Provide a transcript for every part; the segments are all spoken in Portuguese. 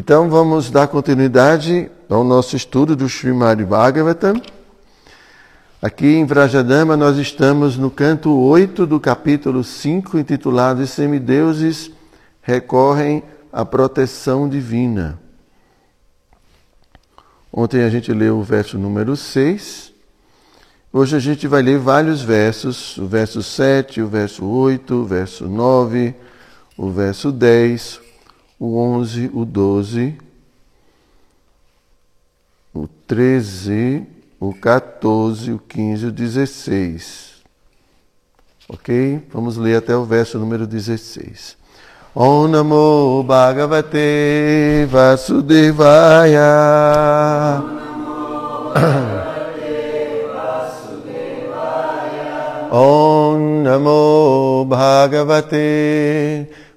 Então vamos dar continuidade ao nosso estudo do Srimad Bhagavatam. Aqui em Vrajadama nós estamos no canto 8 do capítulo 5, intitulado Semideuses recorrem à proteção divina. Ontem a gente leu o verso número 6. Hoje a gente vai ler vários versos, o verso 7, o verso 8, o verso 9, o verso 10, o 11, o 12, o 13, o 14, o 15 e o 16. Ok? Vamos ler até o verso número 16. Om Namo Bhagavate Vasudevaya. Om Namo Bhagavate Vasudevaya.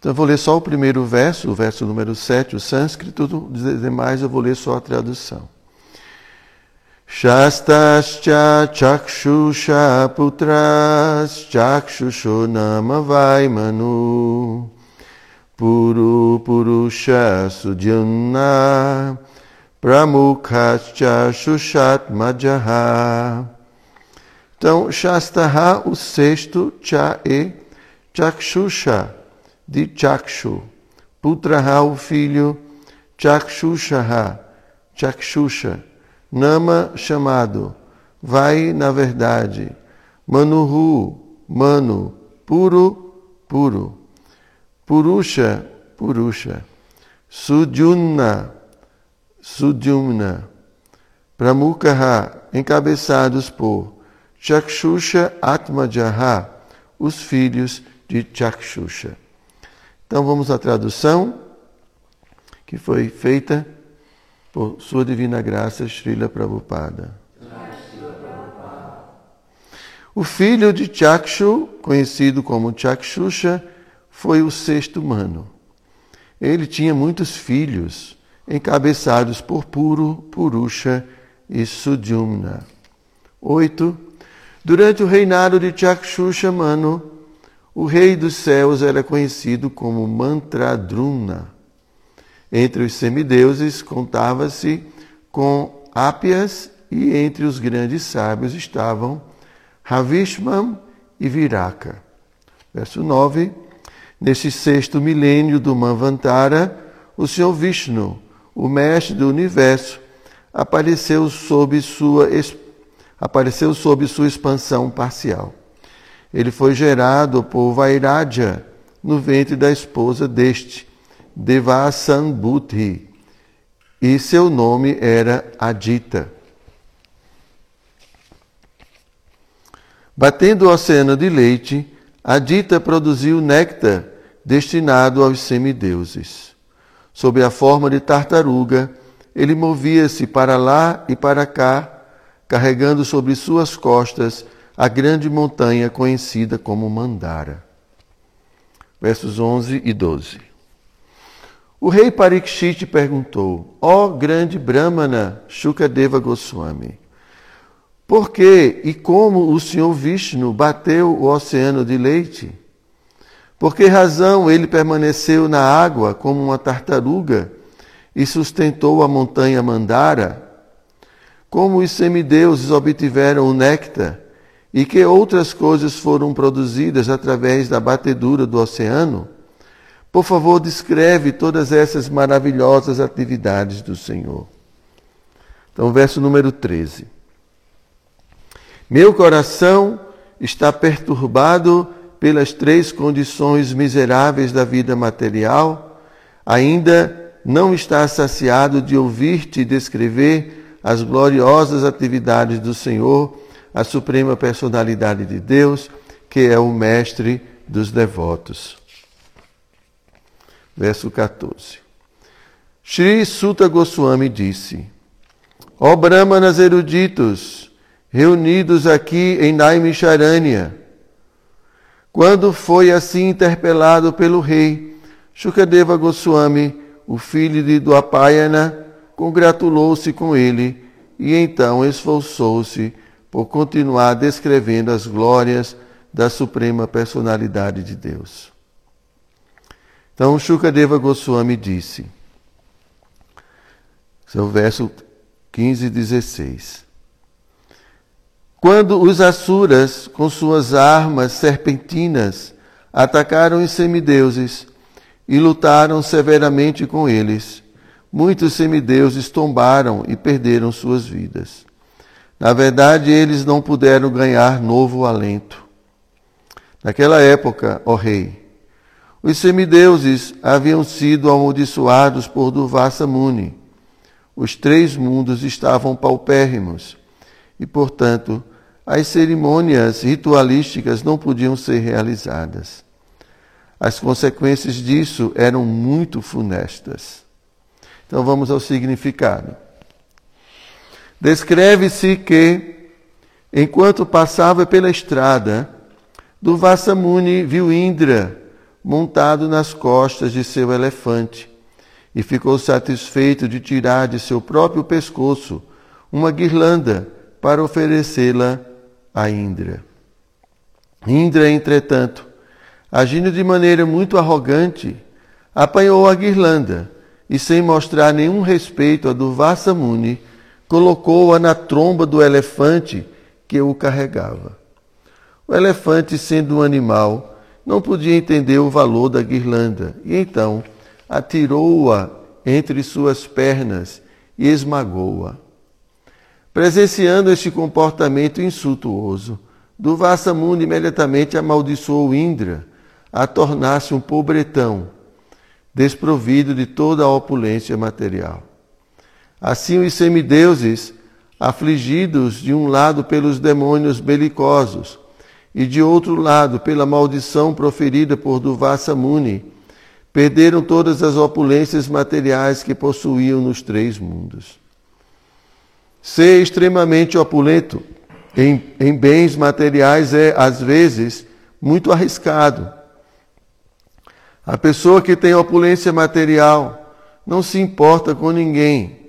Então eu vou ler só o primeiro verso, o verso número 7, o sânscrito, os demais eu vou ler só a tradução. Shastascha chakshusha putras chakshusho nama vaimanu puru purusha sudhyana pramukhascha shushat majaha. Então, Shastaha, o sexto, Cha e Chakshusha, de Chakshu. Putraha, o filho, Chakshushaha, Chakshusha. Nama, chamado. Vai, na verdade. Manuhu, mano. Puro, puro. Purusha, purusha. Sudyumna, sudyumna. Pramukaha, encabeçados por Chakshusha Atmajaha, os filhos de Chakshusha. Então vamos à tradução que foi feita por Sua Divina Graça Srila Prabhupada. O filho de Chakshu, conhecido como Chakshusha, foi o sexto mano. Ele tinha muitos filhos, encabeçados por Puro, Purusha e Sudyumna. Oito Durante o reinado de Chakshusha Manu, o rei dos céus era conhecido como Mantradruna. Entre os semideuses contava-se com Ápias e entre os grandes sábios estavam Ravishman e Viraka. Verso 9. Neste sexto milênio do Manvantara, o Senhor Vishnu, o mestre do universo, apareceu sob sua apareceu sob sua expansão parcial. Ele foi gerado por Vairaja no ventre da esposa deste, Devasambhuti, e seu nome era Adita. Batendo o oceano de leite, Adita produziu néctar destinado aos semideuses. Sob a forma de tartaruga, ele movia-se para lá e para cá, carregando sobre suas costas a grande montanha conhecida como Mandara. Versos 11 e 12. O rei Parikshit perguntou: Ó oh, grande Brahmana Shukadeva Goswami, por que e como o senhor Vishnu bateu o oceano de leite? Por que razão ele permaneceu na água como uma tartaruga e sustentou a montanha Mandara? como os semideuses obtiveram o néctar e que outras coisas foram produzidas através da batedura do oceano, por favor, descreve todas essas maravilhosas atividades do Senhor. Então, verso número 13. Meu coração está perturbado pelas três condições miseráveis da vida material, ainda não está saciado de ouvir-te descrever as gloriosas atividades do Senhor, a suprema personalidade de Deus, que é o mestre dos devotos. Verso 14. Shri Sutta Goswami disse: Ó Brahmanas eruditos, reunidos aqui em Naimisharanya, quando foi assim interpelado pelo rei, Shukadeva Goswami, o filho de Dwapayana, congratulou-se com ele e então esforçou-se por continuar descrevendo as glórias da suprema personalidade de Deus. Então Shukadeva Goswami disse, esse é verso 15 e 16. Quando os Asuras, com suas armas serpentinas, atacaram os semideuses e lutaram severamente com eles, muitos semideuses tombaram e perderam suas vidas. Na verdade, eles não puderam ganhar novo alento. Naquela época, ó rei, os semideuses haviam sido amaldiçoados por Durvasa Muni. Os três mundos estavam paupérrimos e, portanto, as cerimônias ritualísticas não podiam ser realizadas. As consequências disso eram muito funestas. Então vamos ao significado. Descreve-se que, enquanto passava pela estrada, Durvasamuni viu Indra montado nas costas de seu elefante e ficou satisfeito de tirar de seu próprio pescoço uma guirlanda para oferecê-la a Indra. Indra, entretanto, agindo de maneira muito arrogante, apanhou a guirlanda e, sem mostrar nenhum respeito a Durvasa Muni, colocou-a na tromba do elefante que o carregava. O elefante, sendo um animal, não podia entender o valor da guirlanda e então atirou-a entre suas pernas e esmagou-a. Presenciando este comportamento insultuoso, Durvasa Muni imediatamente amaldiçoou Indra a tornar-se um pobretão, desprovido de toda a opulência material. Assim, os semideuses, afligidos de um lado pelos demônios belicosos e de outro lado pela maldição proferida por Durvasa Muni, perderam todas as opulências materiais que possuíam nos três mundos. Ser extremamente opulento em, em bens materiais é, às vezes, muito arriscado. A pessoa que tem opulência material não se importa com ninguém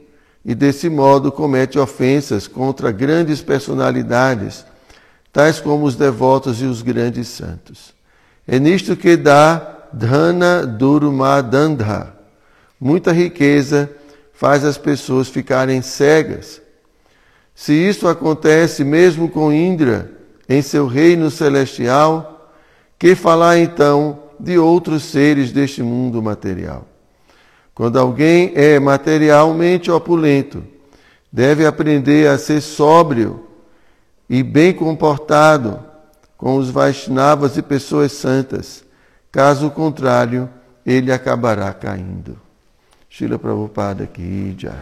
e, desse modo, comete ofensas contra grandes personalidades, tais como os devotos e os grandes santos. É nisto que dá Dhana Durmadandha. Muita riqueza faz as pessoas ficarem cegas se isto acontece mesmo com Indra em seu reino celestial, que falar então de outros seres deste mundo material? Quando alguém é materialmente opulento, deve aprender a ser sóbrio e bem comportado com os Vaishnavas e pessoas santas. Caso contrário, ele acabará caindo. Shila Prabhupada aqui, Jai.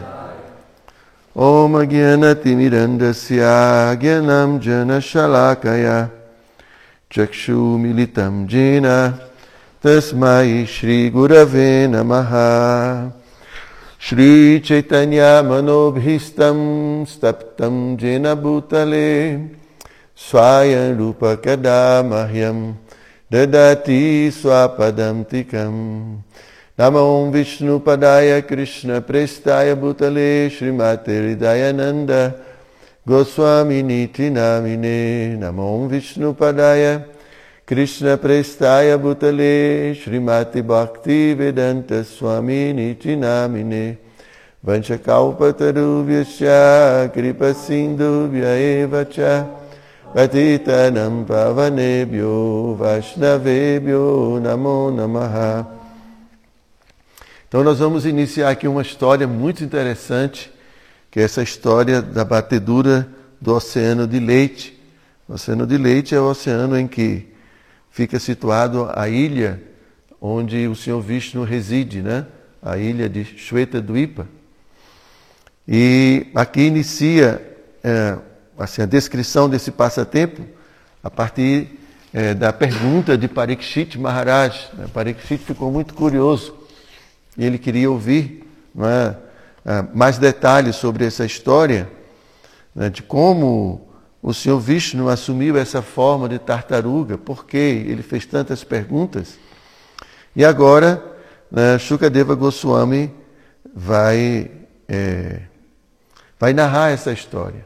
Om Agyanati Mirandasya Agyanam Jana Shalakaya Chakshu Militam Jina तस्मै श्रीगुरवे नमः। श्रीचैतन्यामनोभीष्टं स्तप्तं जेन भूतले स्वायरूपकदा मह्यं ददाति स्वापदं तिकम् नमो विष्णुपदाय कृष्णप्रेष्ठाय भूतले श्रीमातेर्दयानन्द गोस्वामिनीति नामिने नमो विष्णुपदाय Krishna Prestaya Bhutale Srimati Bhakti Vedanta Swami Niti Namine Vanchakalpatarubhyasya Kripa Sindhubhya Eva Cha Patitanam Pavanebhyo Vaishnavebhyo Namo Namaha então nós vamos iniciar aqui uma história muito interessante, que é essa história da batedura do Oceano de Leite. O Oceano de Leite é o oceano em que fica situado a ilha onde o Senhor Vishnu reside, né? A ilha de Shweta Dvipa. E aqui inicia é, assim, a descrição desse passatempo a partir é, da pergunta de Parikshit Maharaj. Parikshit ficou muito curioso e ele queria ouvir é, mais detalhes sobre essa história, né, de como o Senhor Vishnu assumiu essa forma de tartaruga, por que ele fez tantas perguntas. E agora, né, Shukadeva Goswami vai, é, vai narrar essa história.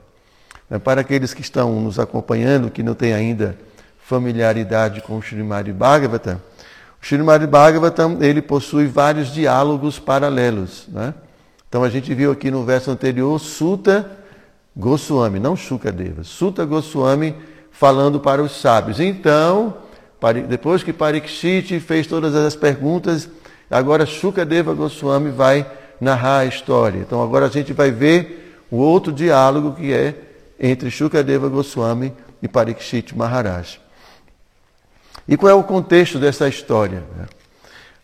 Né, para aqueles que estão nos acompanhando, que não têm ainda familiaridade com o Srimad Bhagavatam, o Srimad Bhagavatam ele possui vários diálogos paralelos. Né? Então a gente viu aqui no verso anterior Sutta Goswami, não Shukadeva, Sutta Goswami falando para os sábios. Então, depois que Parikshit fez todas as perguntas, agora Shukadeva Goswami vai narrar a história. Então agora a gente vai ver o outro diálogo que é entre Shukadeva Goswami e Parikshit Maharaj. E qual é o contexto dessa história?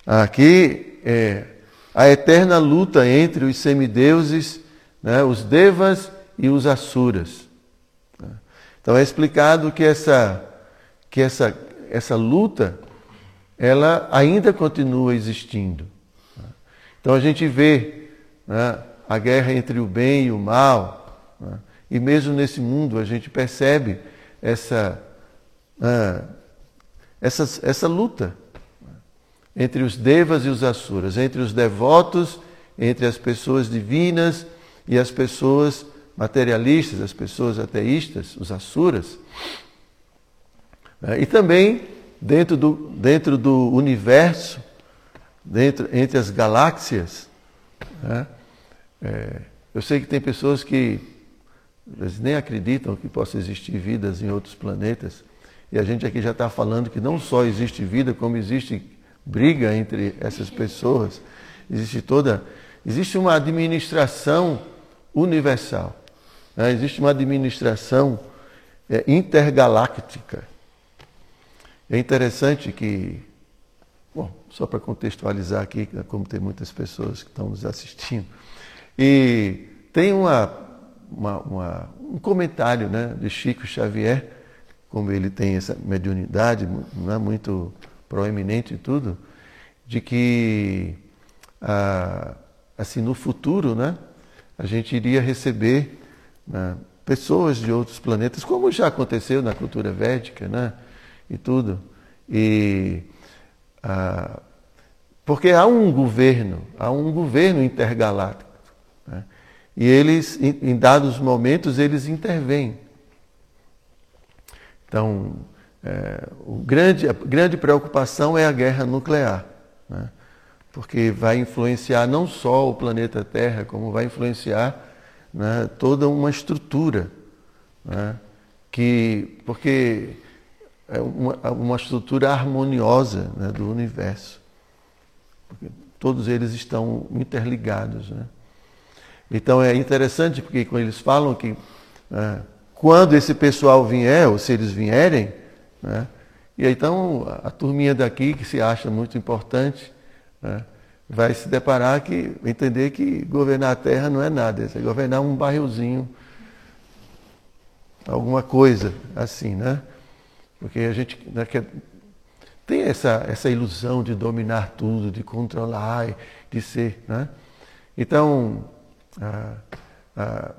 Aqui é a eterna luta entre os semideuses, né, os devas e os Asuras. Então é explicado que essa, que essa, essa luta ela ainda continua existindo. Então a gente vê né, a guerra entre o bem e o mal, né, e mesmo nesse mundo a gente percebe essa, uh, essa, essa luta entre os devas e os asuras, entre os devotos, entre as pessoas divinas e as pessoas materialistas, as pessoas ateístas, os asuras. É, e também dentro do, dentro do universo, dentro, entre as galáxias. Né? É, eu sei que tem pessoas que nem acreditam que possa existir vidas em outros planetas. E a gente aqui já está falando que não só existe vida, como existe briga entre essas pessoas. Existe toda. Existe uma administração universal. Né? Existe uma administração é, intergaláctica. É interessante que, bom, só para contextualizar aqui, como tem muitas pessoas que estão nos assistindo, e tem uma, uma, uma, um comentário né, de Chico Xavier, como ele tem essa mediunidade não é muito proeminente e tudo, de que ah, assim no futuro, né, a gente iria receber né, pessoas de outros planetas, como já aconteceu na cultura védica, né, e tudo. E ah, porque há um governo, há um governo intergaláctico, né, e eles, em, dados momentos, eles intervêm. Então, é, o grande, a grande preocupação é a guerra nuclear, né? porque vai influenciar não só o planeta Terra, como vai influenciar né, toda uma estrutura, né, que, porque é uma, uma estrutura harmoniosa né, do universo. Porque todos eles estão interligados. Né. Então é interessante porque eles falam que né, quando esse pessoal vier, ou se eles vierem, né, e então a turminha daqui que se acha muito importante, né, vai se deparar que entender que governar a terra não é nada, é governar um bairrozinho, alguma coisa assim, né? Porque a gente né, tem essa, essa ilusão de dominar tudo, de controlar, de ser, né? Então, ah, ah,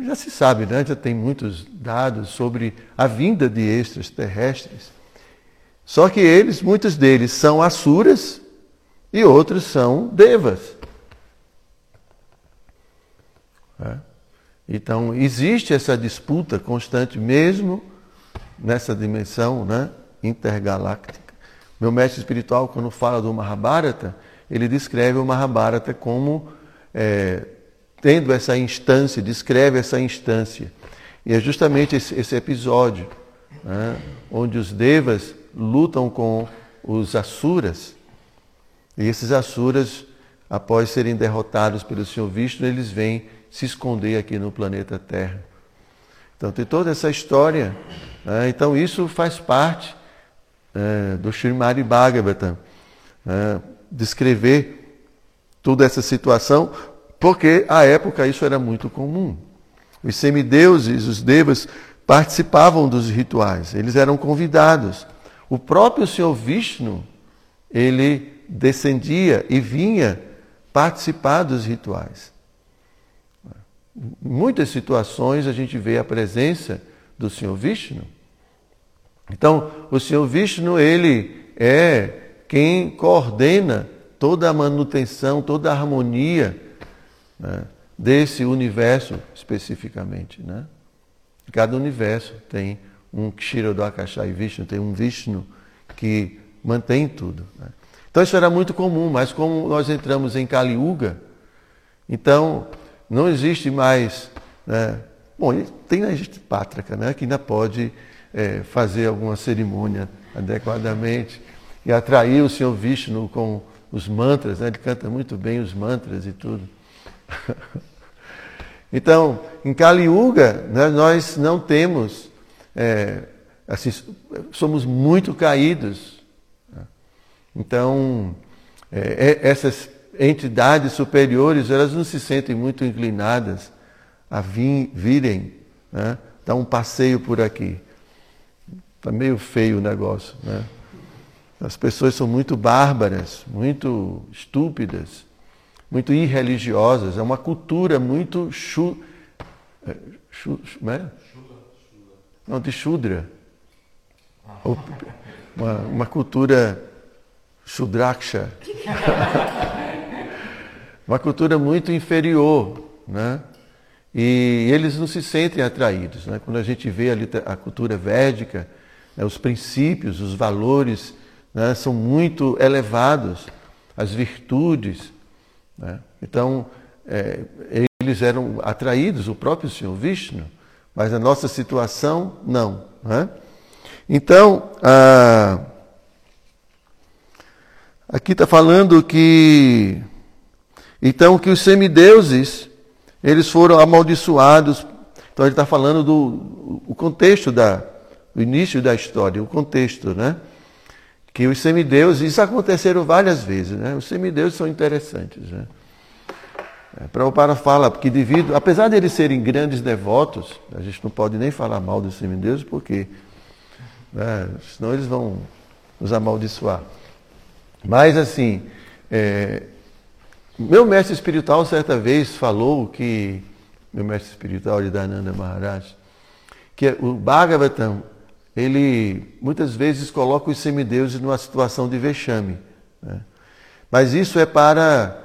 já se sabe, né? já tem muitos dados sobre a vinda de extraterrestres. Só que eles, muitos deles, são asuras, e outros são devas. É. Então, existe essa disputa constante, mesmo nessa dimensão né, intergaláctica. Meu mestre espiritual, quando fala do Mahabharata, ele descreve o Mahabharata como é, tendo essa instância, descreve essa instância. E é justamente esse, esse episódio, né, onde os devas lutam com os asuras e esses Asuras, após serem derrotados pelo Senhor Vishnu, eles vêm se esconder aqui no planeta Terra. Então tem toda essa história. Né? Então isso faz parte é, do Srimad Bhagavatam. Né? Descrever toda essa situação, porque à época isso era muito comum. Os semideuses, os devas, participavam dos rituais, eles eram convidados. O próprio Senhor Vishnu, ele descendia e vinha participar dos rituais. Em muitas situações a gente vê a presença do Senhor Vishnu. Então, o Senhor Vishnu, ele é quem coordena toda a manutenção, toda a harmonia né, desse universo especificamente. Né? Cada universo tem um Kshirodakashai Vishnu, tem um Vishnu que mantém tudo. Né? Então isso era muito comum, mas como nós entramos em Kali Yuga, então não existe mais. Né? Bom, tem a gente pátrica, né? que ainda pode é, fazer alguma cerimônia adequadamente e atrair o Senhor Vishnu com os mantras, né? ele canta muito bem os mantras e tudo. então, em Kali Yuga, né, nós não temos, é, assim, somos muito caídos. Né? Então, é, é, essas entidades superiores, elas não se sentem muito inclinadas a vir, virem né, dar um passeio por aqui. Está meio feio o negócio, né? As pessoas são muito bárbaras, muito estúpidas, muito irreligiosas. É uma cultura muito chu, é, chu, é? Não, de Shudra. Uma, uma cultura Shudraksha. uma cultura muito inferior, né? E eles não se sentem atraídos. Né? Quando a gente vê a, a cultura védica, né, os princípios, os valores né, são muito elevados, as virtudes. Né? Então, é, eles eram atraídos, o próprio Senhor Vishnu, mas a nossa situação, não. Né? Então, ah, aqui está falando que. Então, que os semideuses, eles foram amaldiçoados. Então, ele está falando do o contexto da, do início da história, o contexto, né? que os semideuses, isso aconteceram várias vezes, né? Os semideuses são interessantes, né? É, Prabhupada fala que devido, apesar de eles serem grandes devotos, a gente não pode nem falar mal dos semideuses, porque né, senão eles vão nos amaldiçoar. Mas assim, é, meu mestre espiritual certa vez falou que, meu mestre espiritual de Dananda Maharaj, que o Bhagavatam ele muitas vezes coloca os semideuses numa situação de vexame. Né? Mas isso é para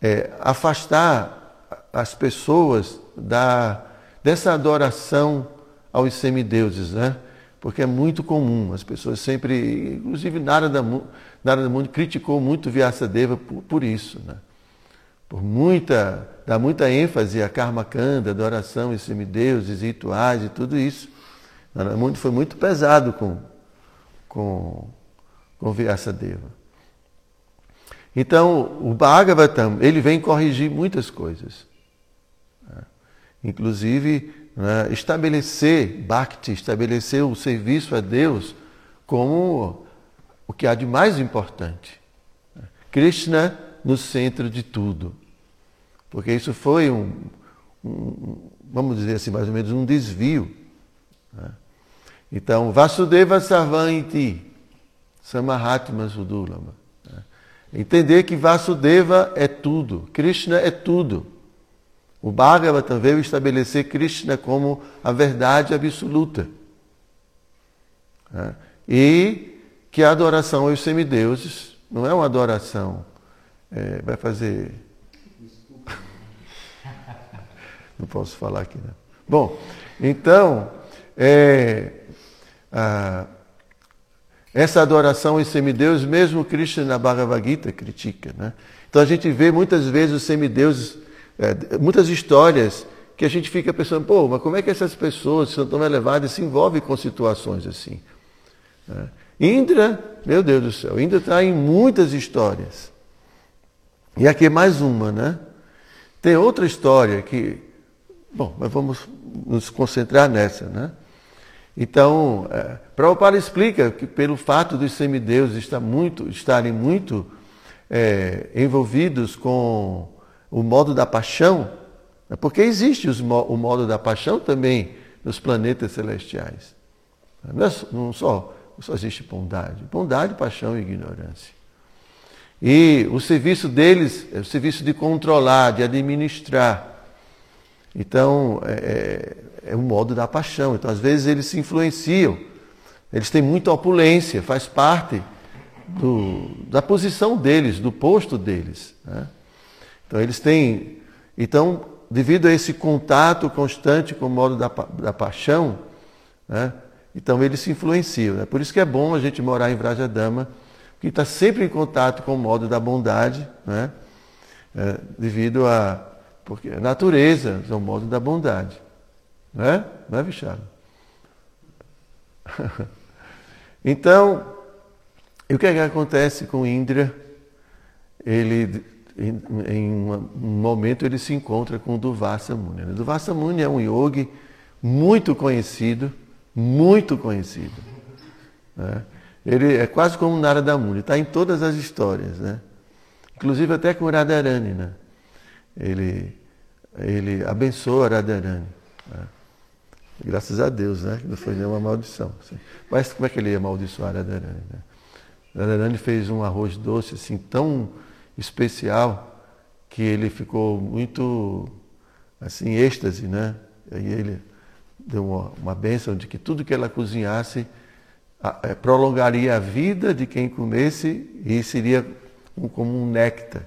é, afastar as pessoas da, dessa adoração aos semideuses, né? Porque é muito comum, as pessoas sempre, inclusive Narada, Narada Mundo criticou muito Vyasadeva por, por isso, né? por muita, dá muita ênfase a Karma Kanda, adoração aos semideuses, rituais e tudo isso. Muito, foi muito pesado com, com, com Vyasadeva. Então, o Bhagavatam, ele vem corrigir muitas coisas. Né? Inclusive, né, estabelecer Bhakti, estabelecer o serviço a Deus como o que há de mais importante. Krishna no centro de tudo. Porque isso foi um, um vamos dizer assim, mais ou menos um desvio. Né? Então, Vasudeva Sarvanti, Samahatma Sudulama. Né? Entender que Vasudeva é tudo, Krishna é tudo. O Bhagavatam veio estabelecer Krishna como a verdade absoluta. Né? E que a adoração aos semideuses não é uma adoração, é, vai fazer. Não posso falar aqui, né? Bom, então, é, ah, essa adoração aos semideus, mesmo Krishna na Bhagavad Gita critica. Né? Então a gente vê muitas vezes os semideuses, é, muitas histórias que a gente fica pensando, pô, mas como é que essas pessoas são tão elevadas se envolvem com situações assim? Né? Indra, meu Deus do céu, Indra está em muitas histórias. E aqui mais uma, né? Tem outra história que, bom, mas vamos nos concentrar nessa, né? Então, é, Prabhupada explica que pelo fato dos semideuses estar muito, estarem muito é, envolvidos com o modo da paixão, é porque existe o modo da paixão também nos planetas celestiais. Não, é, só, não só existe bondade, bondade, paixão e ignorância. E o serviço deles é o serviço de controlar, de administrar. Então, é, é, é um modo da paixão. Então, às vezes, eles se influenciam. Eles têm muita opulência, faz parte do, da posição deles, do posto deles. Né? Então, eles têm. Então, devido a esse contato constante com o modo da, da paixão, né? então eles se influenciam. Né? Por isso que é bom a gente morar em Vrajadama que está sempre em contato com o modo da bondade, né? É, devido a. Porque a natureza é o modo da bondade. Não é? Não é, Vichado? então, e o que, é que acontece com Indra? Ele, em, em um momento, ele se encontra com o Duvasa Muni. O Duvasa Muni é um yogi muito conhecido, muito conhecido. Né? Ele é quase como Narada Muni, está em todas as histórias, né? Inclusive até com Radharani, né? Ele, ele abençoa Radharani. Né? Graças a Deus, né? Que não foi nenhuma maldição. Assim. Mas como é que ele ia amaldiçoar Radharani? Né? Radharani fez um arroz doce assim tão especial que ele ficou muito assim êxtase, né? E ele deu uma, uma bênção de que tudo que ela cozinhasse é, prolongaria a vida de quem comesse e seria como um néctar.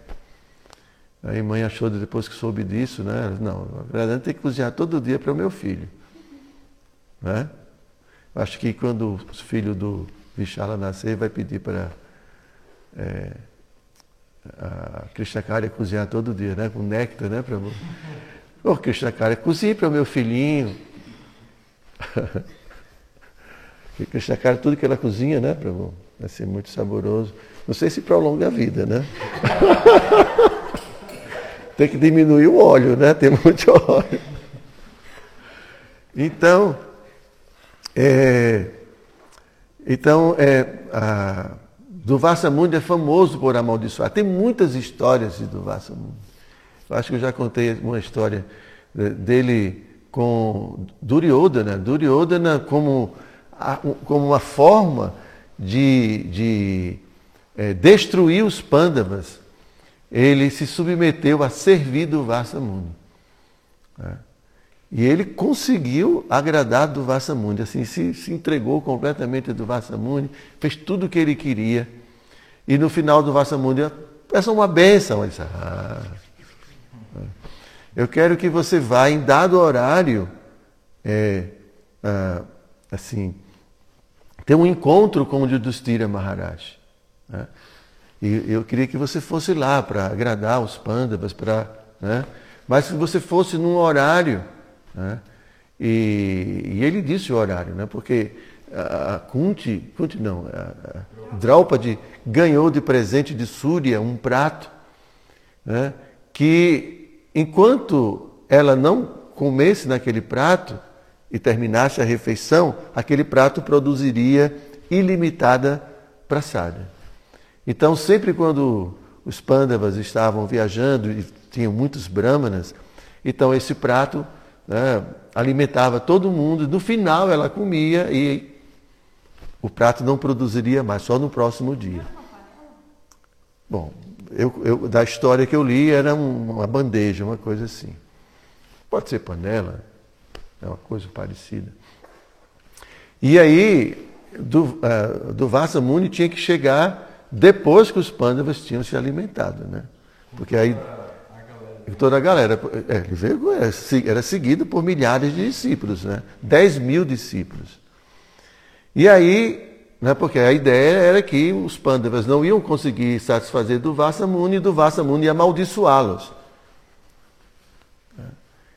Aí mãe achou depois que soube disso, né? Não, a verdade tem que cozinhar todo dia para o meu filho. Né? Acho que quando o filho do Vichala nascer, vai pedir para é, a Krishnakari cozinhar todo dia, né? Com néctar, né? Pra... Ô, oh, Krishnakari, cozinhe para o meu filhinho. Porque Krishna tudo que ela cozinha, né, Prabhu? Vai ser muito saboroso. Não sei se prolonga a vida, né? Tem que diminuir o óleo, né? Tem muito óleo. Então, é, então é, Duvassa Mundi é famoso por amaldiçoar. Tem muitas histórias de Duvassa Mundi. Eu acho que eu já contei uma história dele com Duryodhana. Duryodhana como como uma forma de, de é, destruir os pândavas, ele se submeteu a servir do Vassamuni. Né? E ele conseguiu agradar do Vassamuni, assim, se, se entregou completamente do Vassamuni, fez tudo o que ele queria. E no final do Vassamuni, peça uma benção. Ele disse, ah, eu quero que você vá em dado horário, é, ah, assim, ter um encontro com o Yudhishthira Maharaj. Né? E eu queria que você fosse lá para agradar os pândavas, para, né? mas que você fosse num horário. Né? E, e, ele disse o horário, né? porque a Kunti, Kunti não, a, a Draupadi ganhou de presente de Surya um prato né? que enquanto ela não comesse naquele prato, e terminasse a refeição, aquele prato produziria ilimitada praçada. Então, sempre quando os pândavas estavam viajando e tinham muitos brahmanas, então esse prato né, alimentava todo mundo. No final, ela comia e o prato não produziria mais, só no próximo dia. Bom, eu, eu, da história que eu li, era uma bandeja, uma coisa assim. Pode ser panela, é uma coisa parecida. E aí, do, uh, do Vasa Muni tinha que chegar depois que os pândavas tinham se alimentado, né? Porque aí toda a galera, é, era, era seguido por milhares de discípulos, né? 10 mil discípulos. E aí, né, porque a ideia era que os pândavas não iam conseguir satisfazer do Vasa Muni e do Vasa Muni ia amaldiçoá-los.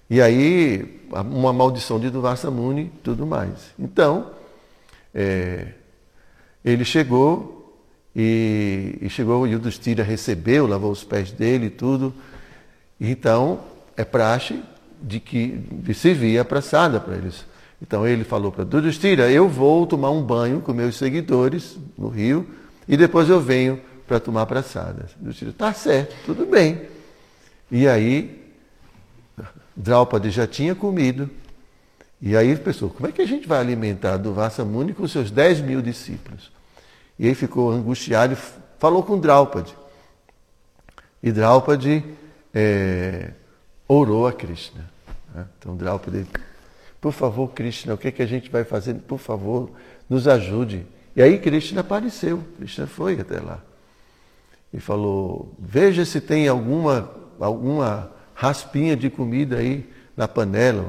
E aí, uma maldição de Duvasa Muni e tudo mais. Então, é, ele chegou e, e chegou, e o Yudhishthira recebeu, lavou os pés dele e tudo. Então, é praxe de que de servir a praçada para eles. Então ele falou para Yudhishthira, eu vou tomar um banho com meus seguidores no rio e depois eu venho para tomar praçada. Yudhishthira, tá certo, tudo bem. E aí Draupadi já tinha comido. E aí pensou, como é que a gente vai alimentar do Muni com seus 10 mil discípulos? E aí ficou angustiado e falou com Draupadi. E Draupadi é, orou a Krishna. Né? Então Draupadi, por favor, Krishna, o que, é que a gente vai fazer? Por favor, nos ajude. E aí Krishna apareceu, Krishna foi até lá. E falou, veja se tem alguma, alguma raspinha de comida aí na panela.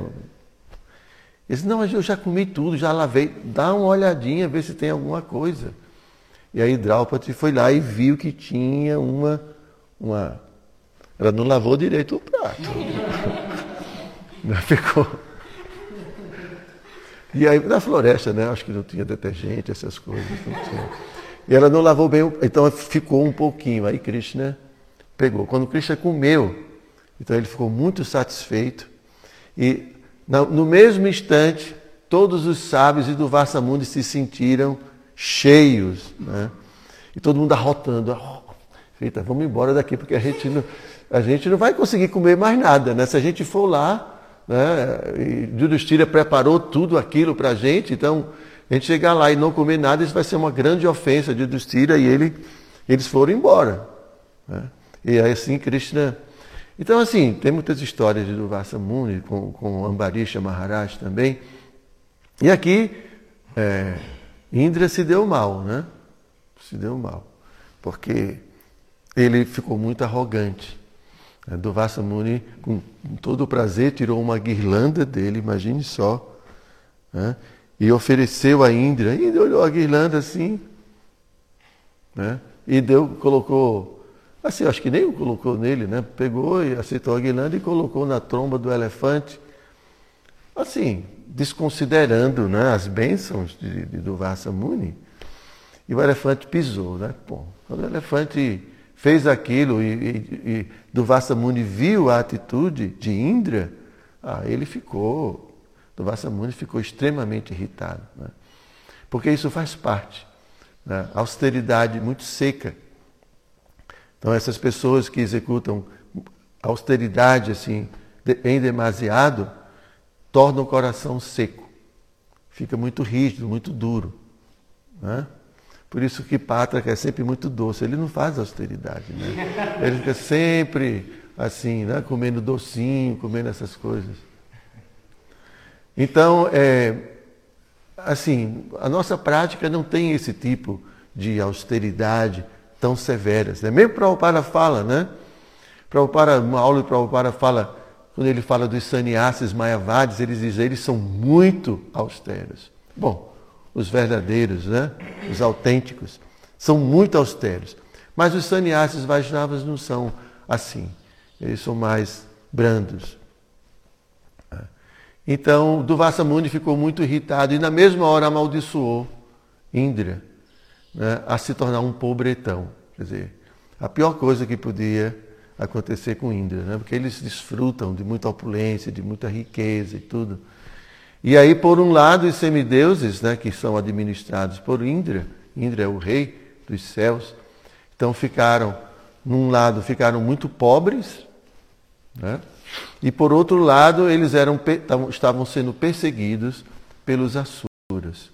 Ele disse, não, eu já comi tudo, já lavei. Dá uma olhadinha, vê se tem alguma coisa. E aí Draupadi foi lá e viu que tinha uma, uma. Ela não lavou direito o prato. Ficou. E aí, na floresta, né? Acho que não tinha detergente, essas coisas. E ela não lavou bem, então ficou um pouquinho. Aí Krishna pegou. Quando Krishna comeu, então ele ficou muito satisfeito. E no mesmo instante, todos os sábios e do Vassamundi se sentiram cheios. Né? E todo mundo arrotando. Eita, vamos embora daqui, porque a gente não, a gente não vai conseguir comer mais nada. Né? Se a gente for lá, né? e preparou tudo aquilo para a gente, então a gente chegar lá e não comer nada, isso vai ser uma grande ofensa de Judistira e ele, eles foram embora. Né? E aí assim Krishna. Então, assim, tem muitas histórias de Durvasa Muni, com, com Ambarisha Maharaj também. E aqui, é, Indra se deu mal, né? Se deu mal. Porque ele ficou muito arrogante. É, do Muni, com todo o prazer, tirou uma guirlanda dele, imagine só, né? e ofereceu a Indra. Indra olhou a guirlanda assim, né? e deu, colocou, assim, acho que nem colocou nele, né? pegou e aceitou a guirlanda e colocou na tromba do elefante, assim, desconsiderando né, as bênçãos de, de Duvassa Muni. E o elefante pisou. Né? Bom, o elefante fez aquilo e, e, e Duvassa Muni viu a atitude de Indra, ah, ele ficou, Duvassa Muni ficou extremamente irritado. Né? Porque isso faz parte. Né? Austeridade muito seca. Então essas pessoas que executam austeridade assim em demasiado, torna o coração seco, fica muito rígido, muito duro. Né? Por isso que Pátraca é sempre muito doce, ele não faz austeridade. Né? Ele fica sempre assim, né? comendo docinho, comendo essas coisas. Então, é, assim, a nossa prática não tem esse tipo de austeridade tão severas. Né? Mesmo Prabhupada fala, né? Prabhupada, uma aula de Prabhupada fala quando ele fala dos sannyasis mayavadis, eles dizem eles são muito austeros. Bom, os verdadeiros, né? os autênticos, são muito austeros. Mas os sannyasis Vaishnavas não são assim. Eles são mais brandos. Então, Duvassa Muni ficou muito irritado e na mesma hora amaldiçoou Indra né, a se tornar um pobretão. Quer dizer, a pior coisa que podia acontecer com Indra, né? porque eles desfrutam de muita opulência, de muita riqueza e tudo. E aí, por um lado, os semideuses, né, que são administrados por Indra, Indra é o rei dos céus, então ficaram, num lado, ficaram muito pobres, né? e por outro lado, eles eram, estavam sendo perseguidos pelos Asuras.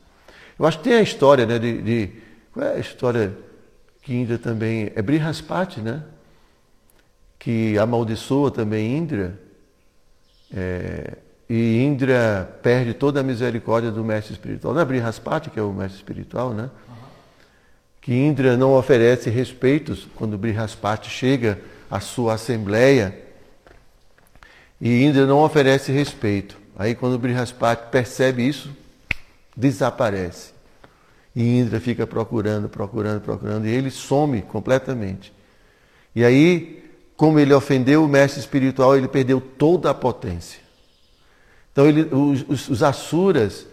Eu acho que tem a história né, de, de qual é a história que Indra também é Brihaspati, né? que amaldiçoa também Indra, é, e Indra perde toda a misericórdia do mestre espiritual. Não é Brihaspati, que é o mestre espiritual, né? Que Indra não oferece respeitos quando Brihaspati chega à sua assembleia. E Indra não oferece respeito. Aí quando Brihaspati percebe isso, desaparece. E Indra fica procurando, procurando, procurando, e ele some completamente. E aí como ele ofendeu o mestre espiritual, ele perdeu toda a potência. Então ele, os, os Asuras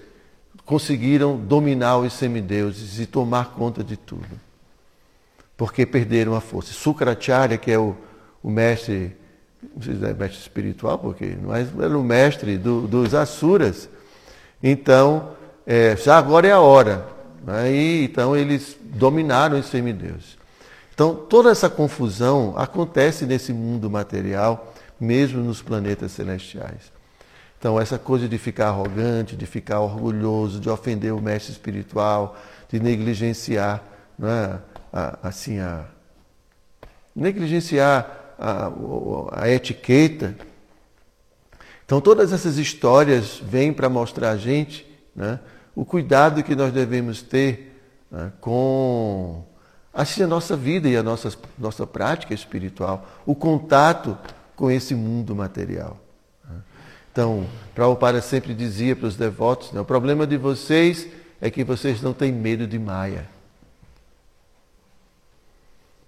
conseguiram dominar os semideuses e tomar conta de tudo. Porque perderam a força. Sukracharya, que é o, o mestre, não sei se é mestre espiritual, porque é, era o mestre do, dos Asuras. Então, é, já agora é a hora. Aí, então eles dominaram os semideuses. Então, toda essa confusão acontece nesse mundo material, mesmo nos planetas celestiais. Então, essa coisa de ficar arrogante, de ficar orgulhoso, de ofender o mestre espiritual, de negligenciar é? a, assim, a, negligenciar a, a etiqueta. Então, todas essas histórias vêm para mostrar a gente né, o cuidado que nós devemos ter né, com assim, a nossa vida e a nossa, nossa prática espiritual, o contato com esse mundo material. Então, Prabhupada sempre dizia para os devotos: né, o problema de vocês é que vocês não têm medo de Maia.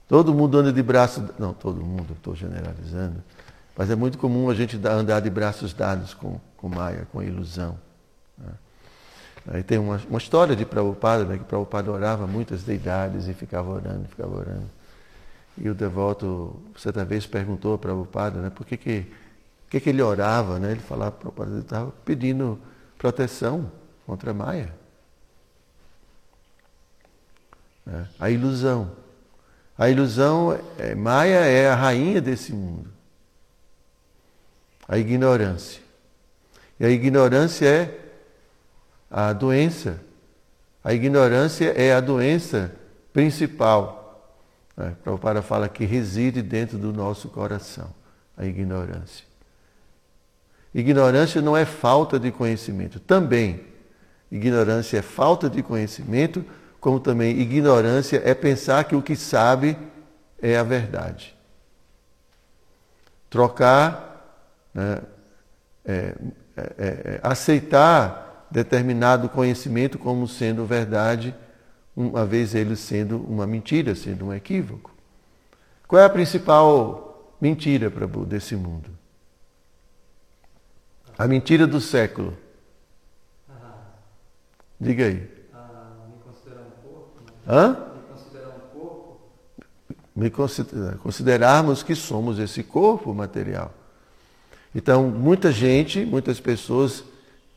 Todo mundo anda de braços. Não, todo mundo, estou generalizando. Mas é muito comum a gente andar de braços dados com, com Maia, com ilusão. Né? Aí tem uma, uma história de Prabhupada, né, que Prabhupada orava muitas deidades e ficava orando, ficava orando. E o devoto, certa vez, perguntou a Prabhupada né, por que, que, que, que ele orava. Né? Ele falava, ele estava pedindo proteção contra Maia. É, a ilusão. A ilusão, é, Maia é a rainha desse mundo. A ignorância. E a ignorância é a doença. A ignorância é a doença principal. Né? Prabhupada fala que reside dentro do nosso coração, a ignorância. Ignorância não é falta de conhecimento. Também, ignorância é falta de conhecimento como também ignorância é pensar que o que sabe é a verdade. Trocar, né, é, é, é, é, aceitar determinado conhecimento como sendo verdade, uma vez ele sendo uma mentira, sendo um equívoco. Qual é a principal mentira, Prabhu, desse mundo? A mentira do século. Diga aí. Hã? Me considerar, considerarmos que somos esse corpo material. Então, muita gente, muitas pessoas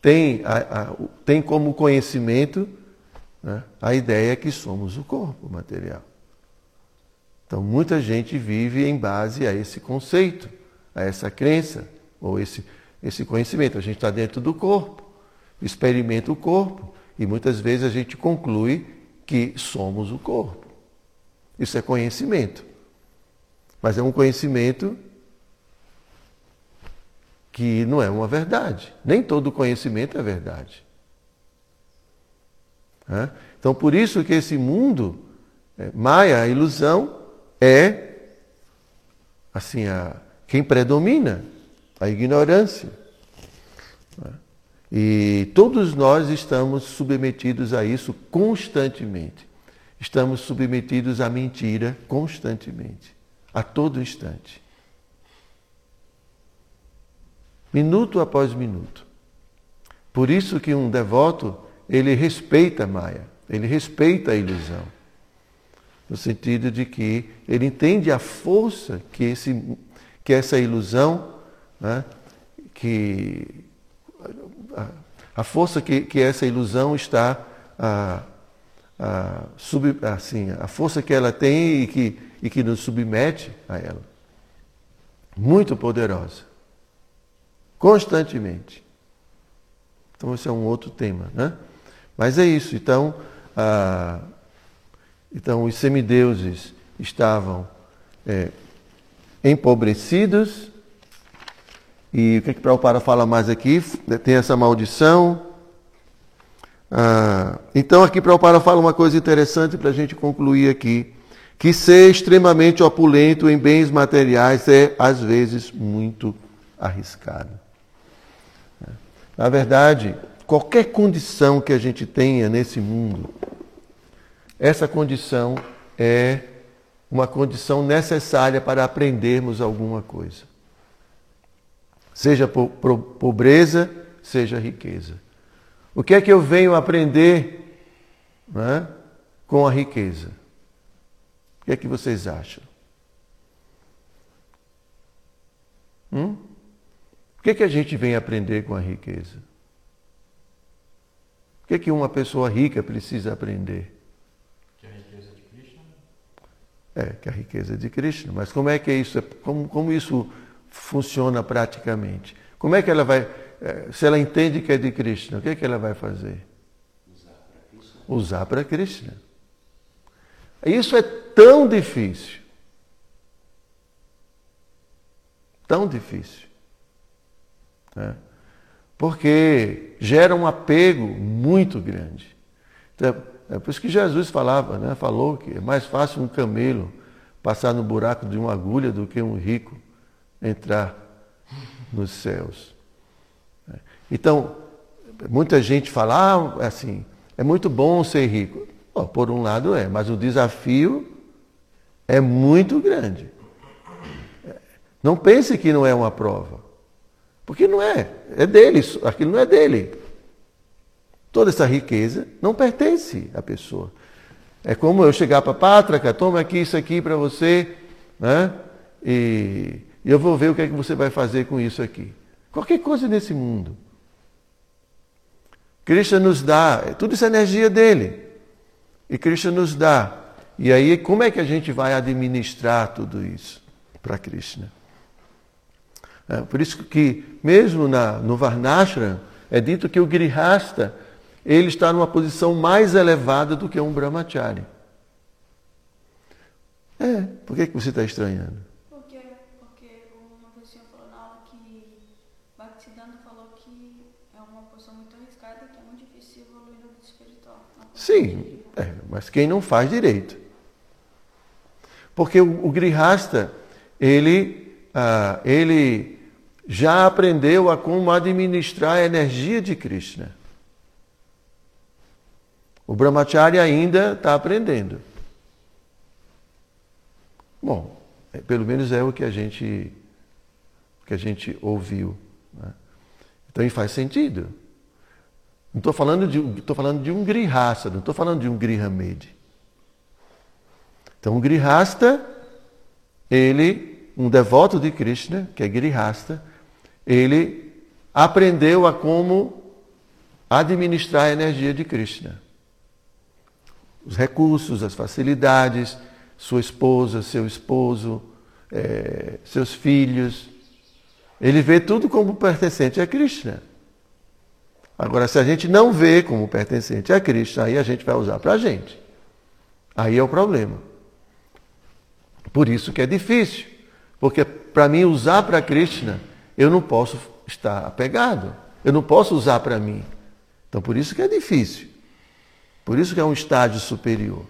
têm, a, a, têm como conhecimento né, a ideia que somos o corpo material. Então, muita gente vive em base a esse conceito, a essa crença, ou esse, esse conhecimento. A gente está dentro do corpo, experimenta o corpo, e muitas vezes a gente conclui que somos o corpo. Isso é conhecimento. Mas é um conhecimento que não é uma verdade. Nem todo conhecimento é verdade. Então, por isso que esse mundo, é, Maia, a ilusão, é assim, a, quem predomina, a ignorância. E todos nós estamos submetidos a isso constantemente. Estamos submetidos à mentira constantemente, a todo instante. Minuto após minuto. Por isso que um devoto, ele respeita a Maia, ele respeita a ilusão. No sentido de que ele entende a força que, esse, que essa ilusão, né, que a força que, que essa ilusão está a, a, sub, assim, a força que ela tem e que, e que nos submete a ela. Muito poderosa. Constantemente. Então, esse é um outro tema, né? Mas é isso. Então, a, então os semideuses estavam é, empobrecidos e o que, que Prabhupada fala mais aqui? Tem essa maldição. Ah, então aqui Prabhupada fala uma coisa interessante para a gente concluir aqui. Que ser extremamente opulento em bens materiais é, às vezes, muito arriscado. Na verdade, qualquer condição que a gente tenha nesse mundo, essa condição é uma condição necessária para aprendermos alguma coisa. Seja pobreza, seja riqueza. O que é que eu venho aprender né, com a riqueza? O que é que vocês acham? Hum? O que é que a gente vem aprender com a riqueza? O que é que uma pessoa rica precisa aprender? Que a riqueza é de Krishna? É, que a riqueza é de Krishna. Mas como é que é isso? Como, como isso funciona praticamente. Como é que ela vai, eh, se ela entende que é de Krishna, o que é que ela vai fazer? Usar para Krishna. Isso é tão difícil. tão difícil. Né? Porque gera um apego muito grande. Então, é por isso que Jesus falava, né? falou que é mais fácil um camelo passar no buraco de uma agulha do que um rico entrar nos céus. Então, muita gente fala, ah, assim, é muito bom ser rico. Por um lado é, mas o desafio é muito grande. Não pense que não é uma prova. Porque não é, é dele, aquilo não é dele. Toda essa riqueza não pertence à pessoa. É como eu chegar para a Pátraca, toma aqui isso aqui para você, né? E eu vou ver o que é que você vai fazer com isso aqui. Qualquer coisa nesse mundo. Krishna nos dá, tudo isso é energia dele. E Krishna nos dá. E aí, como é que a gente vai administrar tudo isso para Krishna? É, por isso que, mesmo na, no Varnashram, é dito que o Grihasta ele está numa posição mais elevada do que um Brahmachari. É, por que, que você está estranhando? Porque, porque uma pessoa falou na aula que Bhaktisiddhanta falou que é uma posição muito arriscada que é muito difícil evoluir no espiritual. Sim, é, mas quem não faz direito. Porque o, o Grihasta, ele, ah, ele já aprendeu a como administrar a energia de Krishna. O brahmachari ainda está aprendendo. Bom, é, pelo menos é o que a gente, que a gente ouviu. Né? Então faz sentido. Não estou falando de, estou falando de um grihasta, não estou falando de um grihamede. Então, o grihasta, ele, um devoto de Krishna, que é grihasta, ele aprendeu a como administrar a energia de Krishna os recursos, as facilidades, sua esposa, seu esposo, é, seus filhos. Ele vê tudo como pertencente a Krishna. Agora, se a gente não vê como pertencente a Krishna, aí a gente vai usar para a gente. Aí é o problema. Por isso que é difícil. Porque para mim usar para Krishna, eu não posso estar apegado. Eu não posso usar para mim. Então por isso que é difícil. Por isso que é um estágio superior.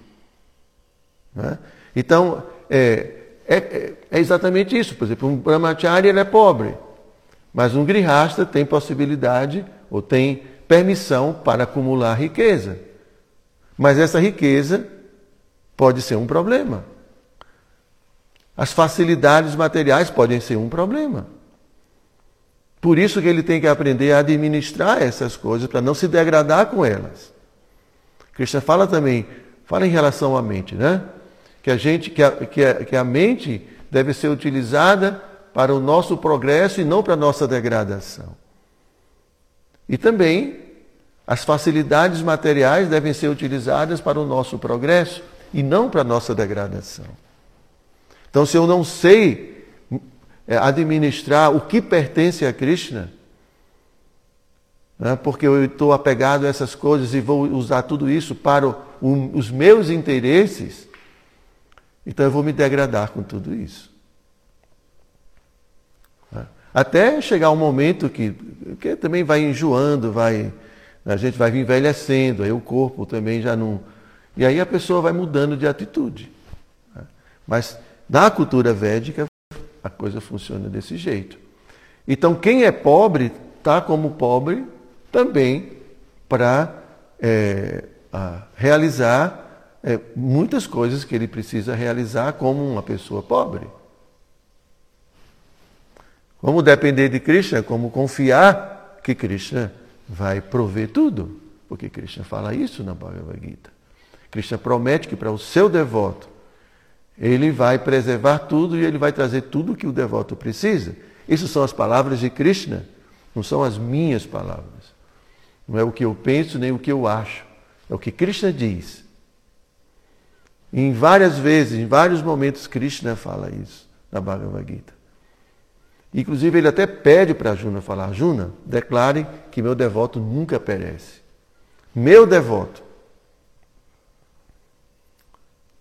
Né? Então, é, é, é, exatamente isso. Por exemplo, um brahmachari ele é pobre, mas um grihasta tem possibilidade ou tem permissão para acumular riqueza. Mas essa riqueza pode ser um problema. As facilidades materiais podem ser um problema. Por isso que ele tem que aprender a administrar essas coisas para não se degradar com elas. Krishna fala também, fala em relação à mente, né? Que a gente, que a, que a, que a mente deve ser utilizada para o nosso progresso e não para a nossa degradação. E também as facilidades materiais devem ser utilizadas para o nosso progresso e não para a nossa degradação. Então, se eu não sei é, administrar o que pertence a Krishna, né? porque eu estou apegado a essas coisas e vou usar tudo isso para o, os meus interesses, então eu vou me degradar com tudo isso. Até chegar um momento que, que também vai enjoando, vai, a gente vai envelhecendo, aí o corpo também já não. E aí a pessoa vai mudando de atitude. Né? Mas na cultura védica a coisa funciona desse jeito. Então quem é pobre está como pobre também para é, realizar é, muitas coisas que ele precisa realizar como uma pessoa pobre. Como depender de Krishna, como confiar que Krishna vai prover tudo, porque Krishna fala isso na Bhagavad Gita. Krishna promete que para o seu devoto ele vai preservar tudo e ele vai trazer tudo que o devoto precisa. Isso são as palavras de Krishna, não são as minhas palavras. Não é o que eu penso nem o que eu acho. É o que Krishna diz. Em várias vezes, em vários momentos, Krishna fala isso na Bhagavad Gita. Inclusive, ele até pede para Juna falar: Juna, declare que meu devoto nunca perece. Meu devoto.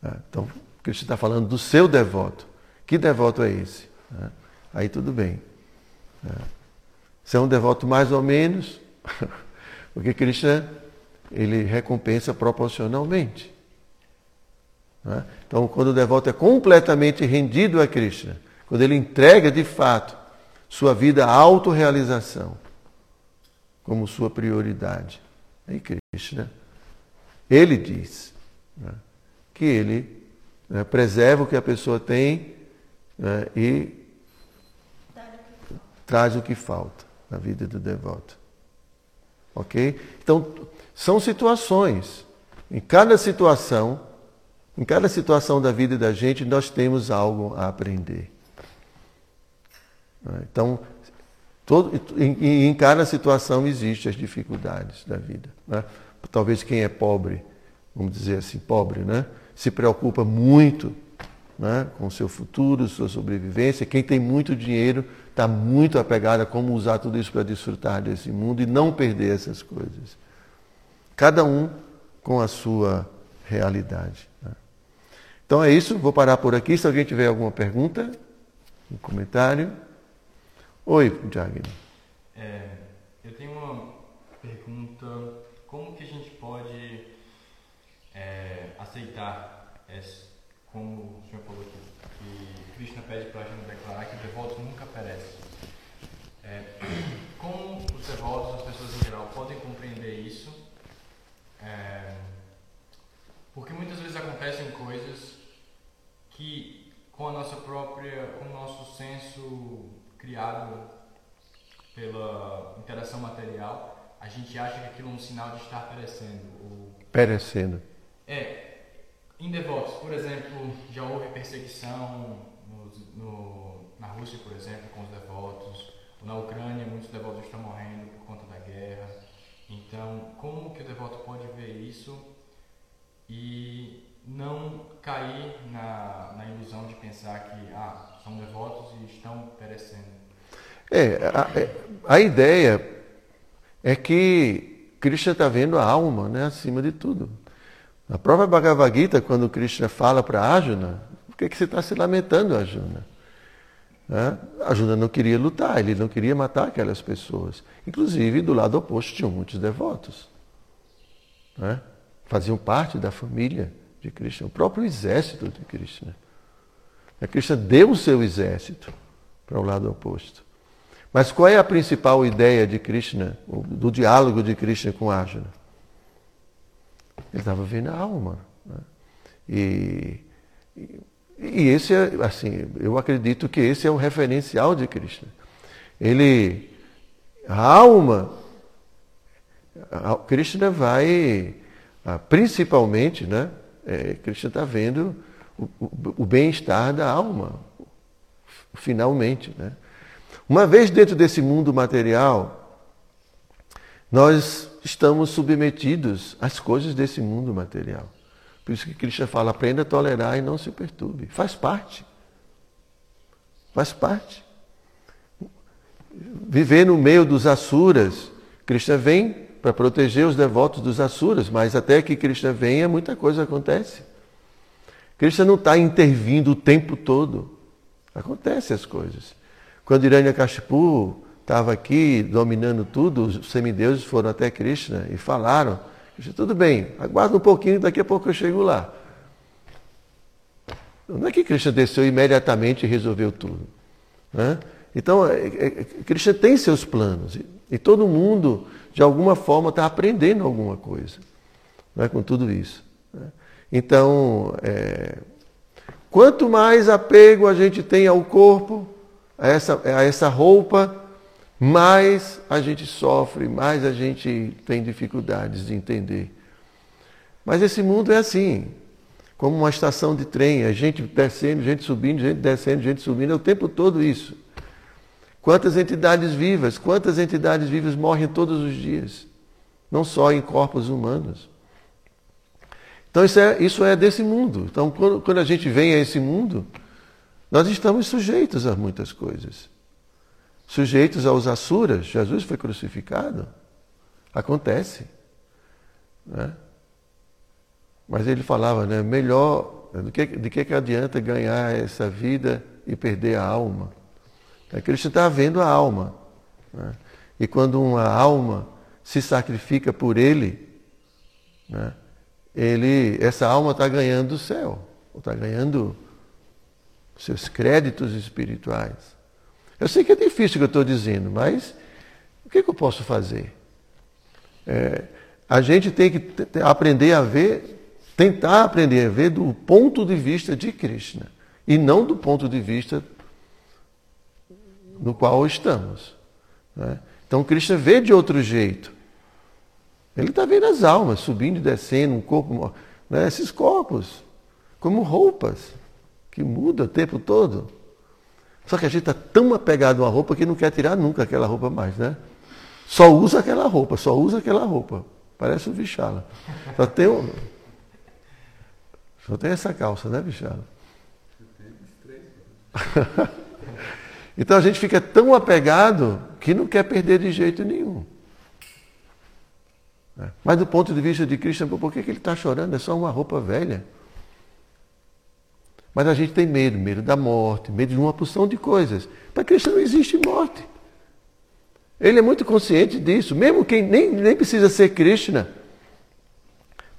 É, então, Krishna está falando do seu devoto. Que devoto é esse? É, aí tudo bem. Se é um devoto mais ou menos, porque Krishna ele recompensa proporcionalmente. Então, quando o devoto é completamente rendido a Krishna, quando ele entrega de fato sua vida à autorrealização como sua prioridade, aí Krishna, ele diz né, que ele né, preserva o que a pessoa tem né, e traz o que falta na vida do devoto. Ok? Então, são situações. Em cada situação, em cada situação da vida da gente, nós temos algo a aprender. Então, todo, em, em cada situação existem as dificuldades da vida. Né? Talvez quem é pobre, vamos dizer assim, pobre, né? se preocupa muito né? com o seu futuro, sua sobrevivência. Quem tem muito dinheiro está muito apegado a como usar tudo isso para desfrutar desse mundo e não perder essas coisas. Cada um com a sua realidade. Né? Então é isso, vou parar por aqui. Se alguém tiver alguma pergunta, um comentário. Oi, Jagner. É, eu tenho uma pergunta. Como que a gente pode é, aceitar, esse, como o senhor falou aqui, que Krishna pede para a gente declarar que o devoto nunca perece? É, como os devotos, as pessoas em geral, podem compreender isso? É, porque muitas vezes acontecem coisas que com a nossa própria, com o nosso senso criado pela interação material, a gente acha que aquilo é um sinal de estar perecendo. Ou... Perecendo. É. Em devotos, por exemplo, já houve perseguição no, no, na Rússia, por exemplo, com os devotos. Na Ucrânia, muitos devotos estão morrendo por conta da guerra. Então, como que o devoto pode ver isso e não cair na, na ilusão de pensar que ah, são devotos e estão perecendo? É, a, a ideia é que Krishna está vendo a alma né, acima de tudo. Na própria Bhagavad Gita, quando Krishna fala para Arjuna, por que, que você está se lamentando, Arjuna? Né? Arjuna não queria lutar, ele não queria matar aquelas pessoas. Inclusive, do lado oposto tinham muitos devotos. Né? Faziam parte da família de Krishna, o próprio exército de Krishna. A Krishna deu o seu exército para o lado oposto. Mas qual é a principal ideia de Krishna, do diálogo de Krishna com Arjuna? Ele estava vendo a alma. Né? E, e, e, esse é, assim, eu acredito que esse é o referencial de Krishna. Ele, a alma, a, Krishna vai, principalmente, né? É, Krishna está vendo o, o, o bem-estar da alma, finalmente, né? Uma vez dentro desse mundo material, nós estamos submetidos às coisas desse mundo material. Por isso que Krishna fala: aprenda a tolerar e não se perturbe. Faz parte. Faz parte. Viver no meio dos Asuras, Krishna vem para proteger os devotos dos Asuras, mas até que Krishna venha, muita coisa acontece. Krishna não está intervindo o tempo todo. Acontece as coisas. Quando Hiranyakashipu estava aqui dominando tudo, os semideuses foram até Krishna e falaram, Krishna, tudo bem, aguarda um pouquinho, daqui a pouco eu chego lá. Não é que Krishna desceu imediatamente e resolveu tudo. Né? Então, é, é, Krishna tem seus planos e todo mundo, de alguma forma, está aprendendo alguma coisa né, com tudo isso. Né? Então, é, quanto mais apego a gente tem ao corpo, a essa, a essa roupa, mais a gente sofre, mais a gente tem dificuldades de entender. Mas esse mundo é assim, como uma estação de trem, a gente descendo, gente subindo, gente descendo, gente subindo, é o tempo todo isso. Quantas entidades vivas, quantas entidades vivas morrem todos os dias, não só em corpos humanos. Então isso é, isso é desse mundo. Então quando, quando a gente vem a esse mundo, nós estamos sujeitos a muitas coisas. Sujeitos aos Asuras. Jesus foi crucificado. Acontece. Né? Mas ele falava, né? Melhor, de que, de que, que adianta ganhar essa vida e perder a alma? A Krishna está vendo a alma. Né? E quando uma alma se sacrifica por ele, né? ele essa alma está ganhando o céu, está ganhando seus créditos espirituais. Eu sei que é difícil o que eu estou dizendo, mas o que, que eu posso fazer? É, a gente tem que aprender a ver, tentar aprender a ver do ponto de vista de Krishna e não do ponto de vista no qual estamos. Né? Então Krishna vê de outro jeito. Ele está vendo as almas subindo e descendo, um corpo, né? esses corpos, como roupas, que mudam o tempo todo. Só que a gente está tão apegado a uma roupa que não quer tirar nunca aquela roupa mais, né? Só usa aquela roupa, só usa aquela roupa. Parece o Vichala. Só tem, um... só tem essa calça, né, Vichala? então a gente fica tão apegado que não quer perder de jeito nenhum. É. Mas do ponto de vista de Cristo, por que, ele está chorando? É só uma roupa velha. Mas a gente tem medo, medo da morte, medo de uma porção de coisas. Para Cristo não existe morte. Ele é muito consciente disso. Mesmo quem nem, nem precisa ser Krishna,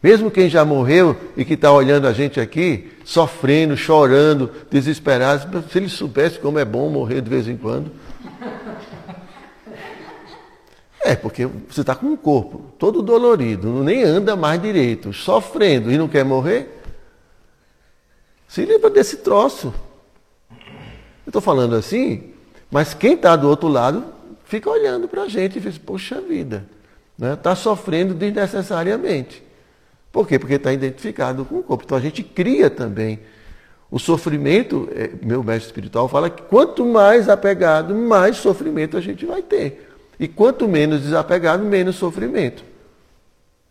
mesmo quem já morreu e que está olhando a gente aqui, sofrendo, chorando, desesperado, se ele soubesse como é bom morrer de vez em quando. É, porque você está com um corpo todo dolorido, nem anda mais direito, sofrendo e não quer morrer. Se livra desse troço. Eu estou falando assim, mas quem está do outro lado fica olhando para a gente e diz, poxa vida, está né? Tá sofrendo desnecessariamente. Por quê? Porque está identificado com o corpo. Então a gente cria também. O sofrimento, é, meu mestre espiritual fala que quanto mais apegado, mais sofrimento a gente vai ter. E quanto menos desapegado, menos sofrimento.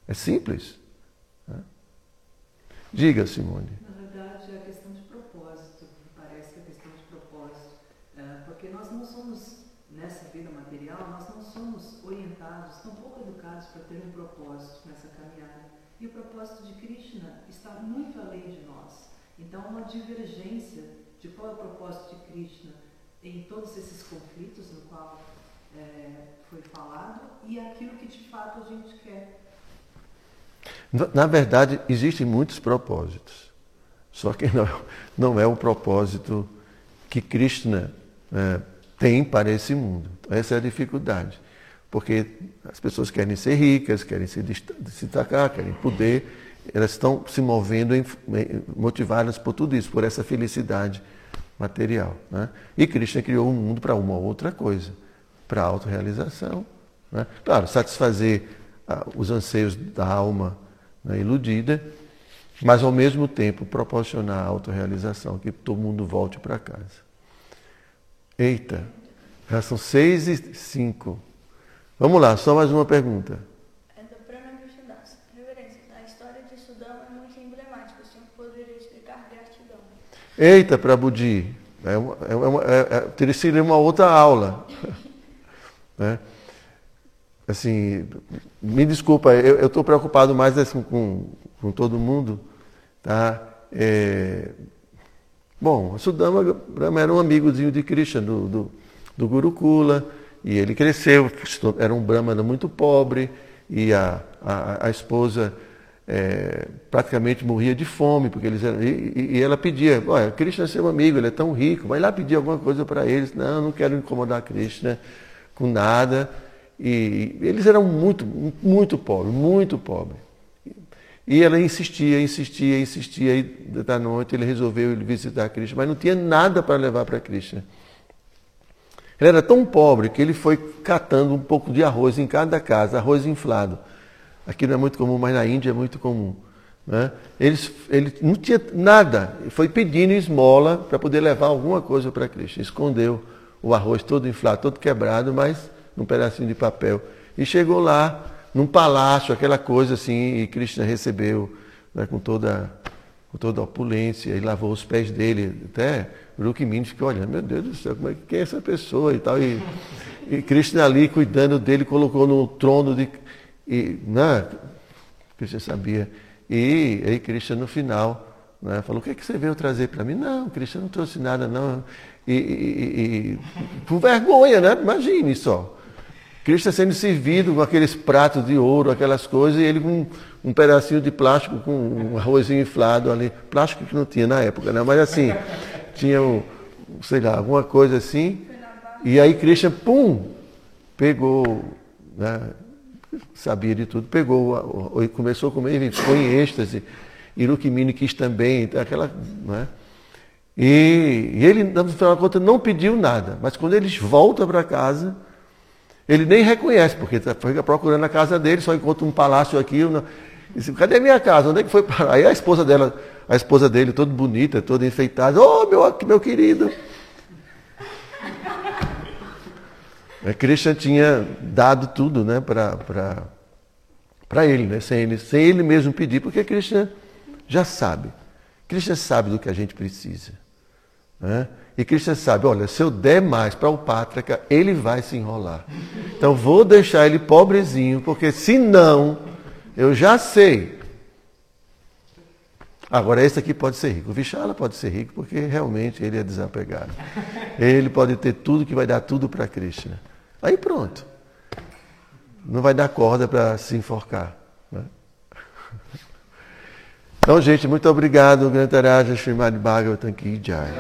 É simples. Diga, Simone. Na verdade, é a questão de propósito. Parece que é a questão de propósito. É, porque nós não somos, nessa vida material, nós não somos orientados, tão pouco educados para ter um propósito nessa caminhada. E o propósito de Krishna está muito além de nós. Então, uma divergência de qual é o propósito de Krishna em todos esses conflitos no qual é, foi falado e aquilo que de fato a gente quer. Na verdade, existem muitos propósitos. Só que não, não é o propósito que Krishna é, tem para esse mundo. Essa é a dificuldade. Porque as pessoas querem ser ricas, querem se destacar, querem poder, elas estão se movendo motivadas por tudo isso, por essa felicidade material. Né? E Krishna criou o um mundo para uma outra coisa, para a autorrealização. Né? Claro, satisfazer ah, os anseios da alma né, iludida, mas ao mesmo tempo proporcionar a autorrealização, que todo mundo volte para casa. Eita, já são seis e cinco. Vamos lá, só mais uma pergunta. É do Prana Krishnadas. Reverência, a história de Sudama é muito emblemática. O senhor poderia explicar gratidão? Eita, Prabhuji, é uma, é uma, é, é, teria sido uma outra aula. né? Assim, me desculpa, eu estou preocupado mais assim, com, com todo mundo. Tá? É, bom, Sudama era um amigozinho de Krishna, do, do, do Gurukula. E ele cresceu, era um brahmana muito pobre, e a, a, a esposa é, praticamente morria de fome, porque eles eram, e, e ela pedia, olha, Krishna é seu amigo, ele é tão rico, vai lá pedir alguma coisa para eles. Não, não quero incomodar Krishna com nada. E eles eram muito, muito pobres, muito pobres. E ela insistia, insistia, insistia, e da noite ele resolveu visitar Krishna, mas não tinha nada para levar para Krishna. Ele era tão pobre que ele foi catando um pouco de arroz em cada casa, arroz inflado. Aqui não é muito comum, mas na Índia é muito comum. Né? Ele, ele não tinha nada, foi pedindo esmola para poder levar alguma coisa para Cristo. Escondeu o arroz todo inflado, todo quebrado, mas num pedacinho de papel. E chegou lá, num palácio, aquela coisa assim, e Krishna recebeu né, com, toda, com toda a opulência, e lavou os pés dele, até Rukmini ficou olhando, meu Deus do céu, como é, quem é essa pessoa e tal. E, e Krishna ali cuidando dele, colocou no trono de. E, né, Krishna sabia. E aí Krishna no final Né? Falou, o que, é que você veio trazer para mim? Não, Cristian não trouxe nada, não. E, e, e, com vergonha, né? Imagine só. Cristo sendo servido com aqueles pratos de ouro, aquelas coisas, e ele com um pedacinho de plástico com um arrozinho inflado ali. Plástico que não tinha na época, né? Mas assim, tinha, um, sei lá, alguma coisa assim. E aí Cristo, pum, pegou, né? Sabia de tudo, pegou, começou a comer e ficou em êxtase. Irukimini quis também, então, aquela. Né? E, e ele, no final da conta, não pediu nada. Mas quando eles voltam para casa, ele nem reconhece, porque tá, fica procurando a casa dele, só encontra um palácio aqui. Uma... Diz, Cadê minha casa? Onde é que foi parar? Aí a esposa dela, a esposa dele, toda bonita, toda enfeitada, ô oh, meu, meu querido. A Christian tinha dado tudo né, para ele, né, sem ele, sem ele mesmo pedir, porque Christian já sabe. Cristo sabe do que a gente precisa. Né? E Cristo sabe, olha, se eu der mais para o pátrica, ele vai se enrolar. Então vou deixar ele pobrezinho, porque senão eu já sei. Agora esse aqui pode ser rico. O Vichala pode ser rico porque realmente ele é desapegado. Ele pode ter tudo que vai dar tudo para Krishna. Aí pronto. Não vai dar corda para se enforcar. Né? Então, gente, muito obrigado. Grantaraja Srimad Bhagavatam Ki Jai.